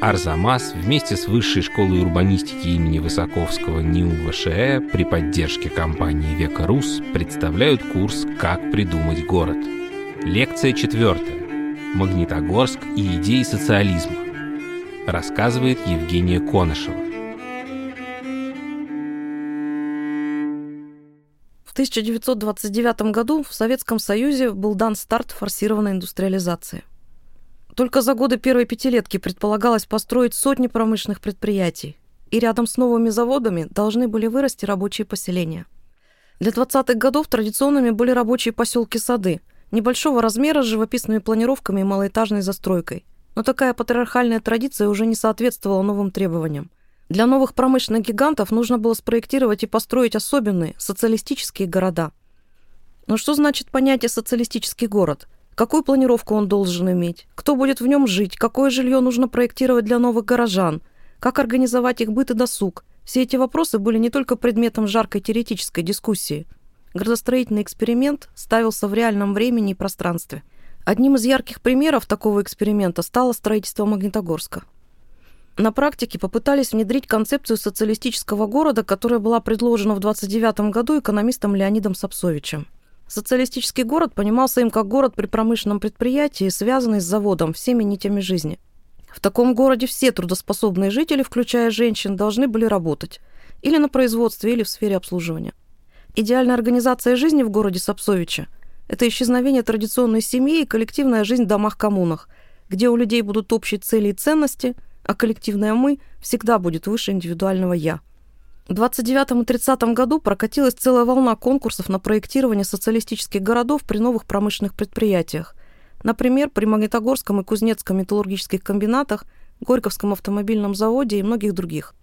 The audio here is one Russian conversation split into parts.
Арзамас вместе с Высшей школой урбанистики имени Высоковского НИУ ВШЭ при поддержке компании «Века Рус» представляют курс «Как придумать город». Лекция четвертая. Магнитогорск и идеи социализма. Рассказывает Евгения Конышева. В 1929 году в Советском Союзе был дан старт форсированной индустриализации. Только за годы первой пятилетки предполагалось построить сотни промышленных предприятий, и рядом с новыми заводами должны были вырасти рабочие поселения. Для 20-х годов традиционными были рабочие поселки-сады, небольшого размера с живописными планировками и малоэтажной застройкой. Но такая патриархальная традиция уже не соответствовала новым требованиям. Для новых промышленных гигантов нужно было спроектировать и построить особенные социалистические города. Но что значит понятие «социалистический город»? Какую планировку он должен иметь? Кто будет в нем жить? Какое жилье нужно проектировать для новых горожан? Как организовать их быт и досуг? Все эти вопросы были не только предметом жаркой теоретической дискуссии. Градостроительный эксперимент ставился в реальном времени и пространстве. Одним из ярких примеров такого эксперимента стало строительство Магнитогорска. На практике попытались внедрить концепцию социалистического города, которая была предложена в 1929 году экономистом Леонидом Сапсовичем. Социалистический город понимался им как город при промышленном предприятии, связанный с заводом всеми нитями жизни. В таком городе все трудоспособные жители, включая женщин, должны были работать или на производстве, или в сфере обслуживания. Идеальная организация жизни в городе Сапсовича – это исчезновение традиционной семьи и коллективная жизнь в домах-коммунах, где у людей будут общие цели и ценности, а коллективное «мы» всегда будет выше индивидуального «я». В 29-30 году прокатилась целая волна конкурсов на проектирование социалистических городов при новых промышленных предприятиях. Например, при Магнитогорском и Кузнецком металлургических комбинатах, Горьковском автомобильном заводе и многих других.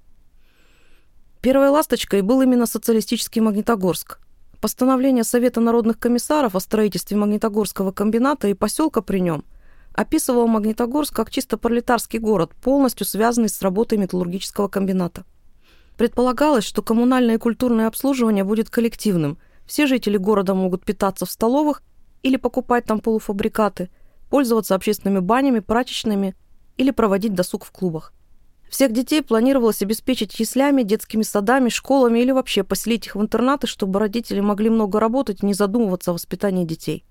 Первой ласточкой был именно социалистический Магнитогорск. Постановление Совета народных комиссаров о строительстве Магнитогорского комбината и поселка при нем описывало Магнитогорск как чисто пролетарский город, полностью связанный с работой металлургического комбината. Предполагалось, что коммунальное и культурное обслуживание будет коллективным. Все жители города могут питаться в столовых или покупать там полуфабрикаты, пользоваться общественными банями, прачечными или проводить досуг в клубах. Всех детей планировалось обеспечить яслями, детскими садами, школами или вообще поселить их в интернаты, чтобы родители могли много работать и не задумываться о воспитании детей.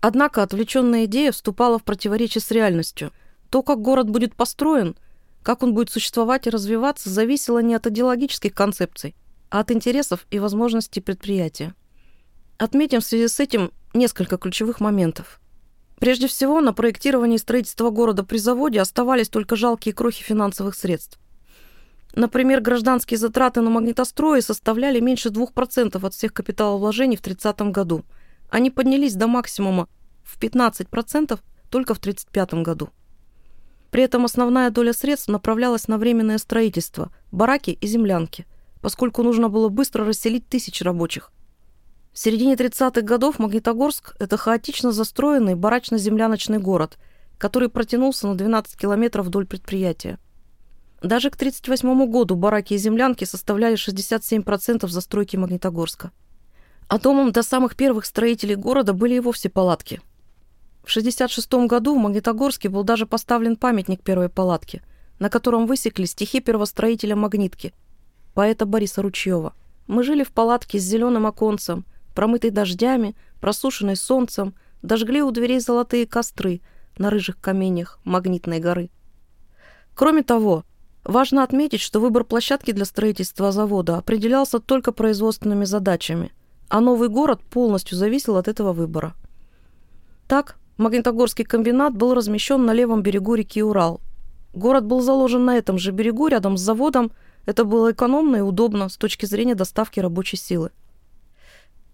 Однако отвлеченная идея вступала в противоречие с реальностью. То, как город будет построен – как он будет существовать и развиваться, зависело не от идеологических концепций, а от интересов и возможностей предприятия. Отметим в связи с этим несколько ключевых моментов. Прежде всего, на проектирование и строительство города при заводе оставались только жалкие крохи финансовых средств. Например, гражданские затраты на магнитострои составляли меньше 2% от всех капиталовложений в 1930 году. Они поднялись до максимума в 15% только в 1935 году. При этом основная доля средств направлялась на временное строительство, бараки и землянки, поскольку нужно было быстро расселить тысячи рабочих. В середине 30-х годов Магнитогорск – это хаотично застроенный барачно-земляночный город, который протянулся на 12 километров вдоль предприятия. Даже к 1938 году бараки и землянки составляли 67% застройки Магнитогорска. А домом до самых первых строителей города были и вовсе палатки – в 1966 году в Магнитогорске был даже поставлен памятник первой палатки, на котором высекли стихи первостроителя Магнитки, поэта Бориса Ручьева. Мы жили в палатке с зеленым оконцем, промытой дождями, просушенной солнцем, дожгли у дверей золотые костры на рыжих каменях Магнитной горы. Кроме того, важно отметить, что выбор площадки для строительства завода определялся только производственными задачами, а новый город полностью зависел от этого выбора. Так, Магнитогорский комбинат был размещен на левом берегу реки Урал. Город был заложен на этом же берегу, рядом с заводом. Это было экономно и удобно с точки зрения доставки рабочей силы.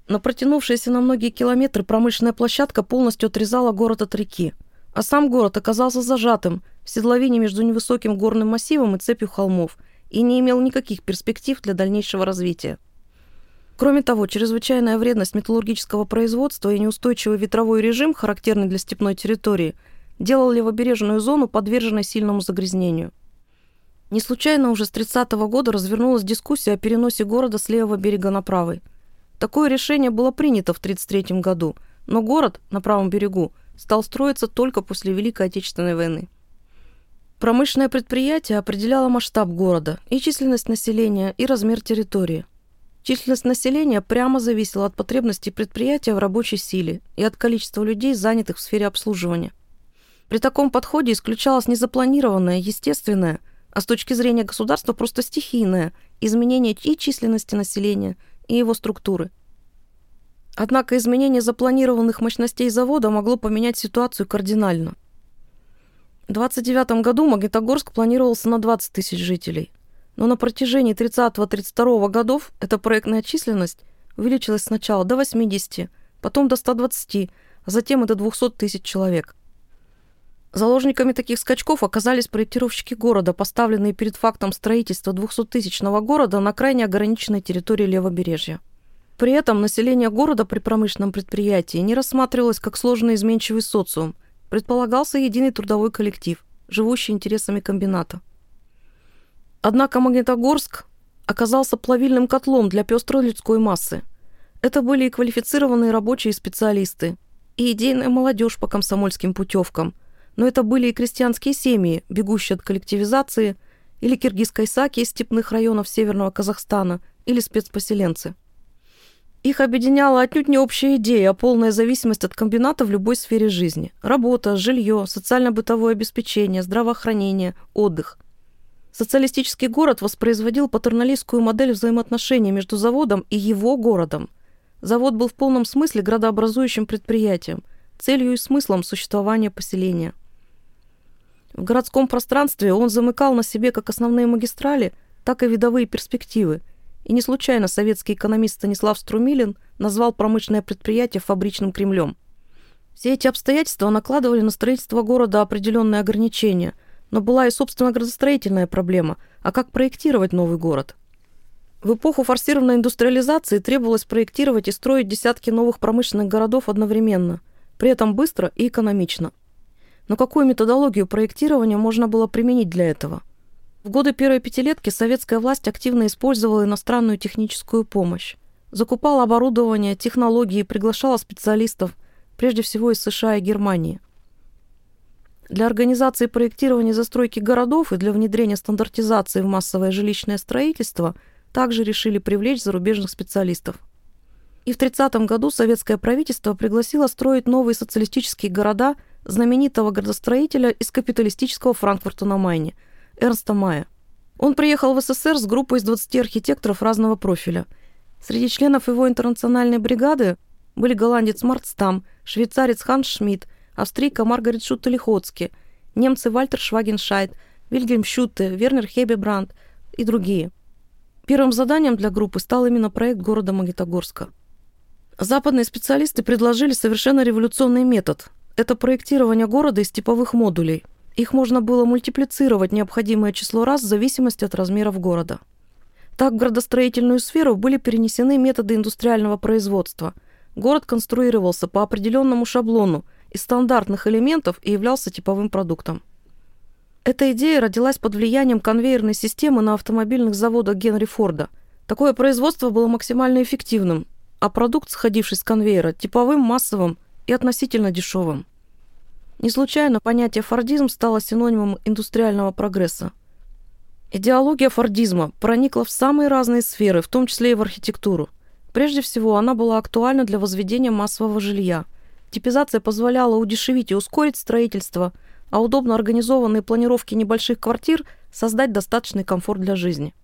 Но протянувшаяся на многие километры промышленная площадка полностью отрезала город от реки, а сам город оказался зажатым в седловине между невысоким горным массивом и цепью холмов и не имел никаких перспектив для дальнейшего развития. Кроме того, чрезвычайная вредность металлургического производства и неустойчивый ветровой режим, характерный для степной территории, делал левобережную зону подверженной сильному загрязнению. Не случайно уже с 30 -го года развернулась дискуссия о переносе города с левого берега на правый. Такое решение было принято в 1933 году, но город на правом берегу стал строиться только после Великой Отечественной войны. Промышленное предприятие определяло масштаб города и численность населения, и размер территории. Численность населения прямо зависела от потребностей предприятия в рабочей силе и от количества людей, занятых в сфере обслуживания. При таком подходе исключалось незапланированное, естественное, а с точки зрения государства просто стихийное изменение и численности населения, и его структуры. Однако изменение запланированных мощностей завода могло поменять ситуацию кардинально – в 29 году Магнитогорск планировался на 20 тысяч жителей. Но на протяжении 30-32 годов эта проектная численность увеличилась сначала до 80, потом до 120, а затем и до 200 тысяч человек. Заложниками таких скачков оказались проектировщики города, поставленные перед фактом строительства 200-тысячного города на крайне ограниченной территории левобережья. При этом население города при промышленном предприятии не рассматривалось как сложно изменчивый социум – предполагался единый трудовой коллектив, живущий интересами комбината. Однако Магнитогорск оказался плавильным котлом для пестрой людской массы. Это были и квалифицированные рабочие специалисты, и идейная молодежь по комсомольским путевкам, но это были и крестьянские семьи, бегущие от коллективизации, или киргизской саки из степных районов Северного Казахстана, или спецпоселенцы – их объединяла отнюдь не общая идея, а полная зависимость от комбината в любой сфере жизни. Работа, жилье, социально-бытовое обеспечение, здравоохранение, отдых. Социалистический город воспроизводил патерналистскую модель взаимоотношений между заводом и его городом. Завод был в полном смысле градообразующим предприятием, целью и смыслом существования поселения. В городском пространстве он замыкал на себе как основные магистрали, так и видовые перспективы – и не случайно советский экономист Станислав Струмилин назвал промышленное предприятие фабричным Кремлем. Все эти обстоятельства накладывали на строительство города определенные ограничения, но была и, собственно, градостроительная проблема, а как проектировать новый город? В эпоху форсированной индустриализации требовалось проектировать и строить десятки новых промышленных городов одновременно, при этом быстро и экономично. Но какую методологию проектирования можно было применить для этого? В годы первой пятилетки советская власть активно использовала иностранную техническую помощь. Закупала оборудование, технологии, приглашала специалистов, прежде всего из США и Германии. Для организации проектирования застройки городов и для внедрения стандартизации в массовое жилищное строительство также решили привлечь зарубежных специалистов. И в 30 году советское правительство пригласило строить новые социалистические города знаменитого градостроителя из капиталистического Франкфурта на Майне – Эрнста Мая. Он приехал в СССР с группой из 20 архитекторов разного профиля. Среди членов его интернациональной бригады были голландец Март Стам, швейцарец Ханс Шмидт, австрийка Маргарет Шутте-Лихоцки, немцы Вальтер Швагеншайд, Вильгельм Шутте, Вернер Хебебранд и другие. Первым заданием для группы стал именно проект города Магнитогорска. Западные специалисты предложили совершенно революционный метод. Это проектирование города из типовых модулей – их можно было мультиплицировать необходимое число раз в зависимости от размеров города. Так в градостроительную сферу были перенесены методы индустриального производства. Город конструировался по определенному шаблону из стандартных элементов и являлся типовым продуктом. Эта идея родилась под влиянием конвейерной системы на автомобильных заводах Генри Форда. Такое производство было максимально эффективным, а продукт, сходивший с конвейера, типовым, массовым и относительно дешевым. Не случайно понятие фордизм стало синонимом индустриального прогресса. Идеология фордизма проникла в самые разные сферы, в том числе и в архитектуру. Прежде всего, она была актуальна для возведения массового жилья. Типизация позволяла удешевить и ускорить строительство, а удобно организованные планировки небольших квартир создать достаточный комфорт для жизни.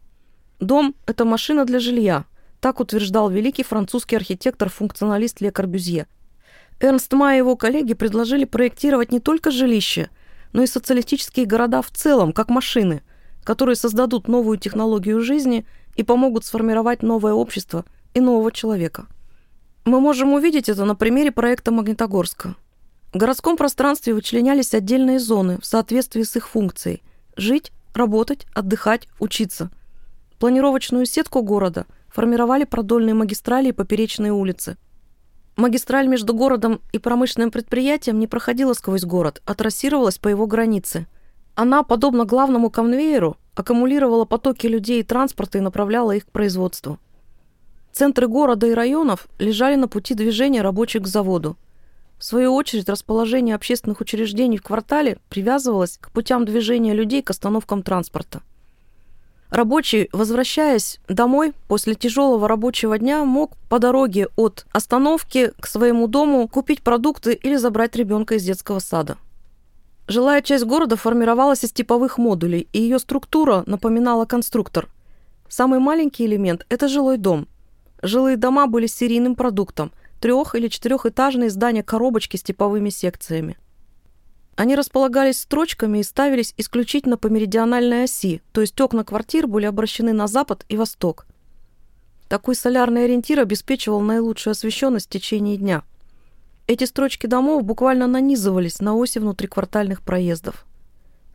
Дом – это машина для жилья, так утверждал великий французский архитектор-функционалист Ле Корбюзье – Эрнст Май и его коллеги предложили проектировать не только жилища, но и социалистические города в целом, как машины, которые создадут новую технологию жизни и помогут сформировать новое общество и нового человека. Мы можем увидеть это на примере проекта Магнитогорска. В городском пространстве вычленялись отдельные зоны в соответствии с их функцией – жить, работать, отдыхать, учиться. Планировочную сетку города формировали продольные магистрали и поперечные улицы – Магистраль между городом и промышленным предприятием не проходила сквозь город, а трассировалась по его границе. Она, подобно главному конвейеру, аккумулировала потоки людей и транспорта и направляла их к производству. Центры города и районов лежали на пути движения рабочих к заводу. В свою очередь, расположение общественных учреждений в квартале привязывалось к путям движения людей к остановкам транспорта. Рабочий, возвращаясь домой после тяжелого рабочего дня, мог по дороге от остановки к своему дому купить продукты или забрать ребенка из детского сада. Жилая часть города формировалась из типовых модулей, и ее структура напоминала конструктор. Самый маленький элемент – это жилой дом. Жилые дома были серийным продуктом – трех- или четырехэтажные здания-коробочки с типовыми секциями. Они располагались строчками и ставились исключительно по меридиональной оси, то есть окна квартир были обращены на запад и восток. Такой солярный ориентир обеспечивал наилучшую освещенность в течение дня – эти строчки домов буквально нанизывались на оси внутриквартальных проездов.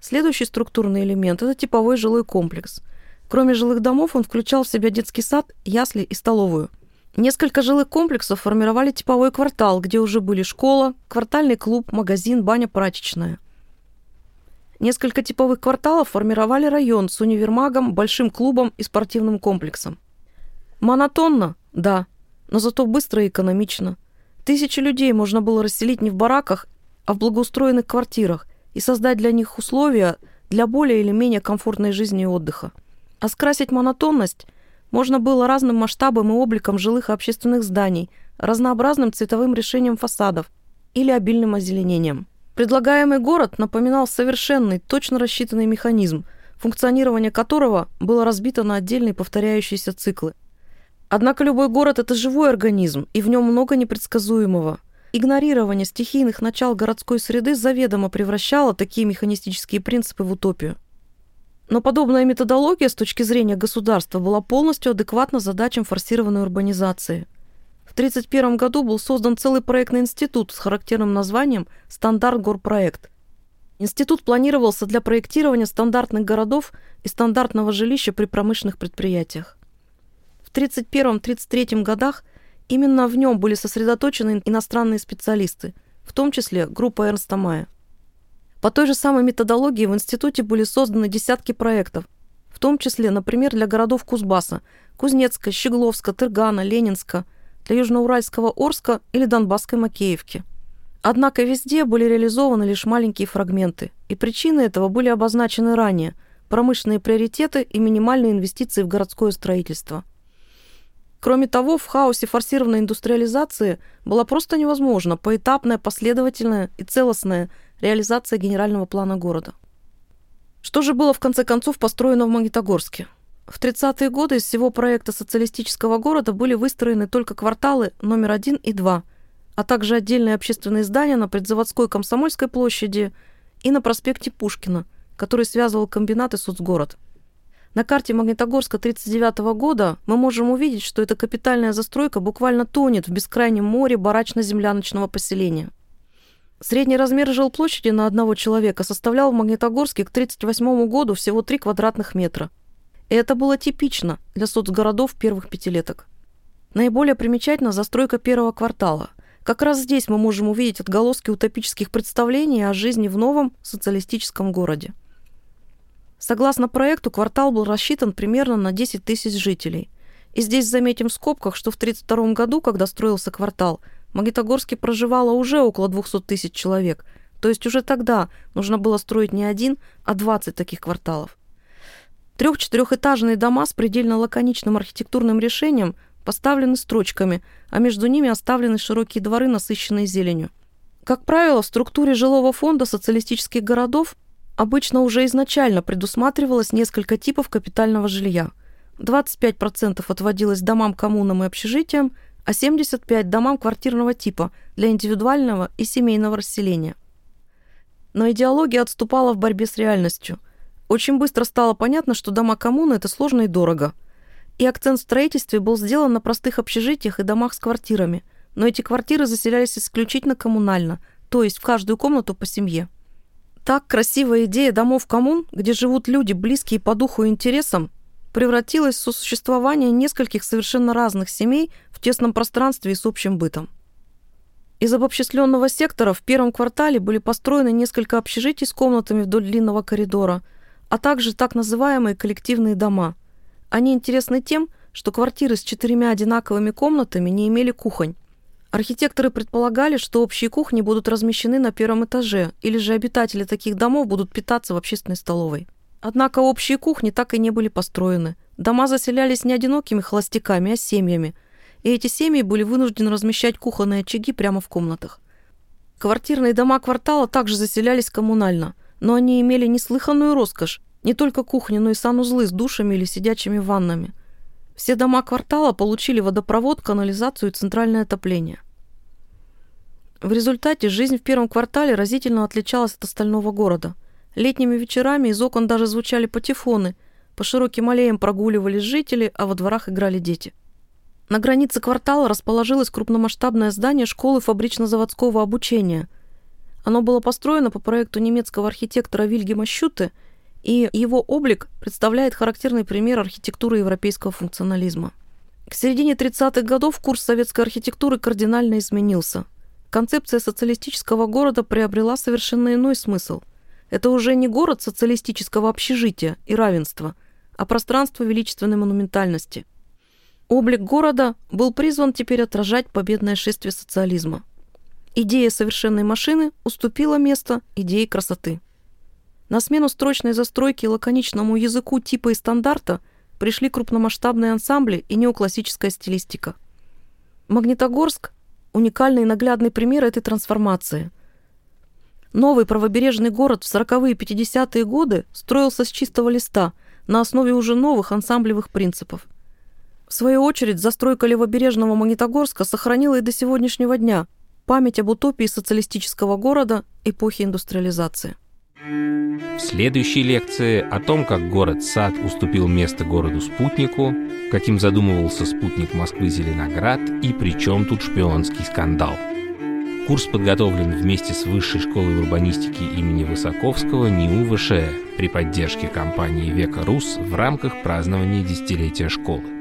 Следующий структурный элемент – это типовой жилой комплекс. Кроме жилых домов он включал в себя детский сад, ясли и столовую. Несколько жилых комплексов формировали типовой квартал, где уже были школа, квартальный клуб, магазин, баня, прачечная. Несколько типовых кварталов формировали район с универмагом, большим клубом и спортивным комплексом. Монотонно? Да, но зато быстро и экономично – Тысячи людей можно было расселить не в бараках, а в благоустроенных квартирах и создать для них условия для более или менее комфортной жизни и отдыха. А скрасить монотонность можно было разным масштабом и обликом жилых и общественных зданий, разнообразным цветовым решением фасадов или обильным озеленением. Предлагаемый город напоминал совершенный, точно рассчитанный механизм, функционирование которого было разбито на отдельные повторяющиеся циклы – Однако любой город – это живой организм, и в нем много непредсказуемого. Игнорирование стихийных начал городской среды заведомо превращало такие механистические принципы в утопию. Но подобная методология с точки зрения государства была полностью адекватна задачам форсированной урбанизации. В 1931 году был создан целый проектный институт с характерным названием «Стандарт Горпроект». Институт планировался для проектирования стандартных городов и стандартного жилища при промышленных предприятиях. В 1931-1933 годах именно в нем были сосредоточены иностранные специалисты, в том числе группа Эрнста Майя. По той же самой методологии в институте были созданы десятки проектов, в том числе, например, для городов Кузбасса, Кузнецка, Щегловска, Тыргана, Ленинска, для Южноуральского Орска или Донбасской Макеевки. Однако везде были реализованы лишь маленькие фрагменты, и причины этого были обозначены ранее – промышленные приоритеты и минимальные инвестиции в городское строительство – Кроме того, в хаосе форсированной индустриализации была просто невозможна поэтапная, последовательная и целостная реализация генерального плана города. Что же было в конце концов построено в Магнитогорске? В 30-е годы из всего проекта социалистического города были выстроены только кварталы номер один и два, а также отдельные общественные здания на предзаводской Комсомольской площади и на проспекте Пушкина, который связывал комбинат и соцгород – на карте Магнитогорска 1939 года мы можем увидеть, что эта капитальная застройка буквально тонет в бескрайнем море барачно-земляночного поселения. Средний размер жилплощади на одного человека составлял в Магнитогорске к 1938 году всего 3 квадратных метра. И это было типично для соцгородов первых пятилеток. Наиболее примечательна застройка первого квартала. Как раз здесь мы можем увидеть отголоски утопических представлений о жизни в новом социалистическом городе. Согласно проекту, квартал был рассчитан примерно на 10 тысяч жителей. И здесь заметим в скобках, что в 1932 году, когда строился квартал, Магнитогорске проживало уже около 200 тысяч человек. То есть уже тогда нужно было строить не один, а 20 таких кварталов. Трех-четырехэтажные дома с предельно лаконичным архитектурным решением поставлены строчками, а между ними оставлены широкие дворы, насыщенные зеленью. Как правило, в структуре жилого фонда социалистических городов Обычно уже изначально предусматривалось несколько типов капитального жилья. 25% отводилось домам, коммунам и общежитиям, а 75% домам квартирного типа для индивидуального и семейного расселения. Но идеология отступала в борьбе с реальностью. Очень быстро стало понятно, что дома коммуны – это сложно и дорого. И акцент в строительстве был сделан на простых общежитиях и домах с квартирами. Но эти квартиры заселялись исключительно коммунально, то есть в каждую комнату по семье. Так красивая идея домов коммун, где живут люди, близкие по духу и интересам, превратилась в сосуществование нескольких совершенно разных семей в тесном пространстве и с общим бытом. Из обобщисленного сектора в первом квартале были построены несколько общежитий с комнатами вдоль длинного коридора, а также так называемые коллективные дома. Они интересны тем, что квартиры с четырьмя одинаковыми комнатами не имели кухонь, Архитекторы предполагали, что общие кухни будут размещены на первом этаже, или же обитатели таких домов будут питаться в общественной столовой. Однако общие кухни так и не были построены. Дома заселялись не одинокими холостяками, а семьями. И эти семьи были вынуждены размещать кухонные очаги прямо в комнатах. Квартирные дома квартала также заселялись коммунально, но они имели неслыханную роскошь, не только кухни, но и санузлы с душами или сидячими ваннами. Все дома квартала получили водопровод, канализацию и центральное отопление. В результате жизнь в первом квартале разительно отличалась от остального города. Летними вечерами из окон даже звучали патефоны, по широким аллеям прогуливались жители, а во дворах играли дети. На границе квартала расположилось крупномасштабное здание школы фабрично-заводского обучения. Оно было построено по проекту немецкого архитектора Вильгема Щуте – и его облик представляет характерный пример архитектуры европейского функционализма. К середине 30-х годов курс советской архитектуры кардинально изменился. Концепция социалистического города приобрела совершенно иной смысл. Это уже не город социалистического общежития и равенства, а пространство величественной монументальности. Облик города был призван теперь отражать победное шествие социализма. Идея совершенной машины уступила место идее красоты. На смену строчной застройке и лаконичному языку типа и стандарта пришли крупномасштабные ансамбли и неоклассическая стилистика. Магнитогорск – уникальный и наглядный пример этой трансформации. Новый правобережный город в 40-е и 50-е годы строился с чистого листа на основе уже новых ансамблевых принципов. В свою очередь, застройка левобережного Магнитогорска сохранила и до сегодняшнего дня память об утопии социалистического города эпохи индустриализации. В следующей лекции о том, как город-сад уступил место городу-спутнику, каким задумывался спутник Москвы Зеленоград и при чем тут шпионский скандал. Курс подготовлен вместе с Высшей школой урбанистики имени Высоковского НИУ ВШЭ при поддержке компании «Века Рус» в рамках празднования десятилетия школы.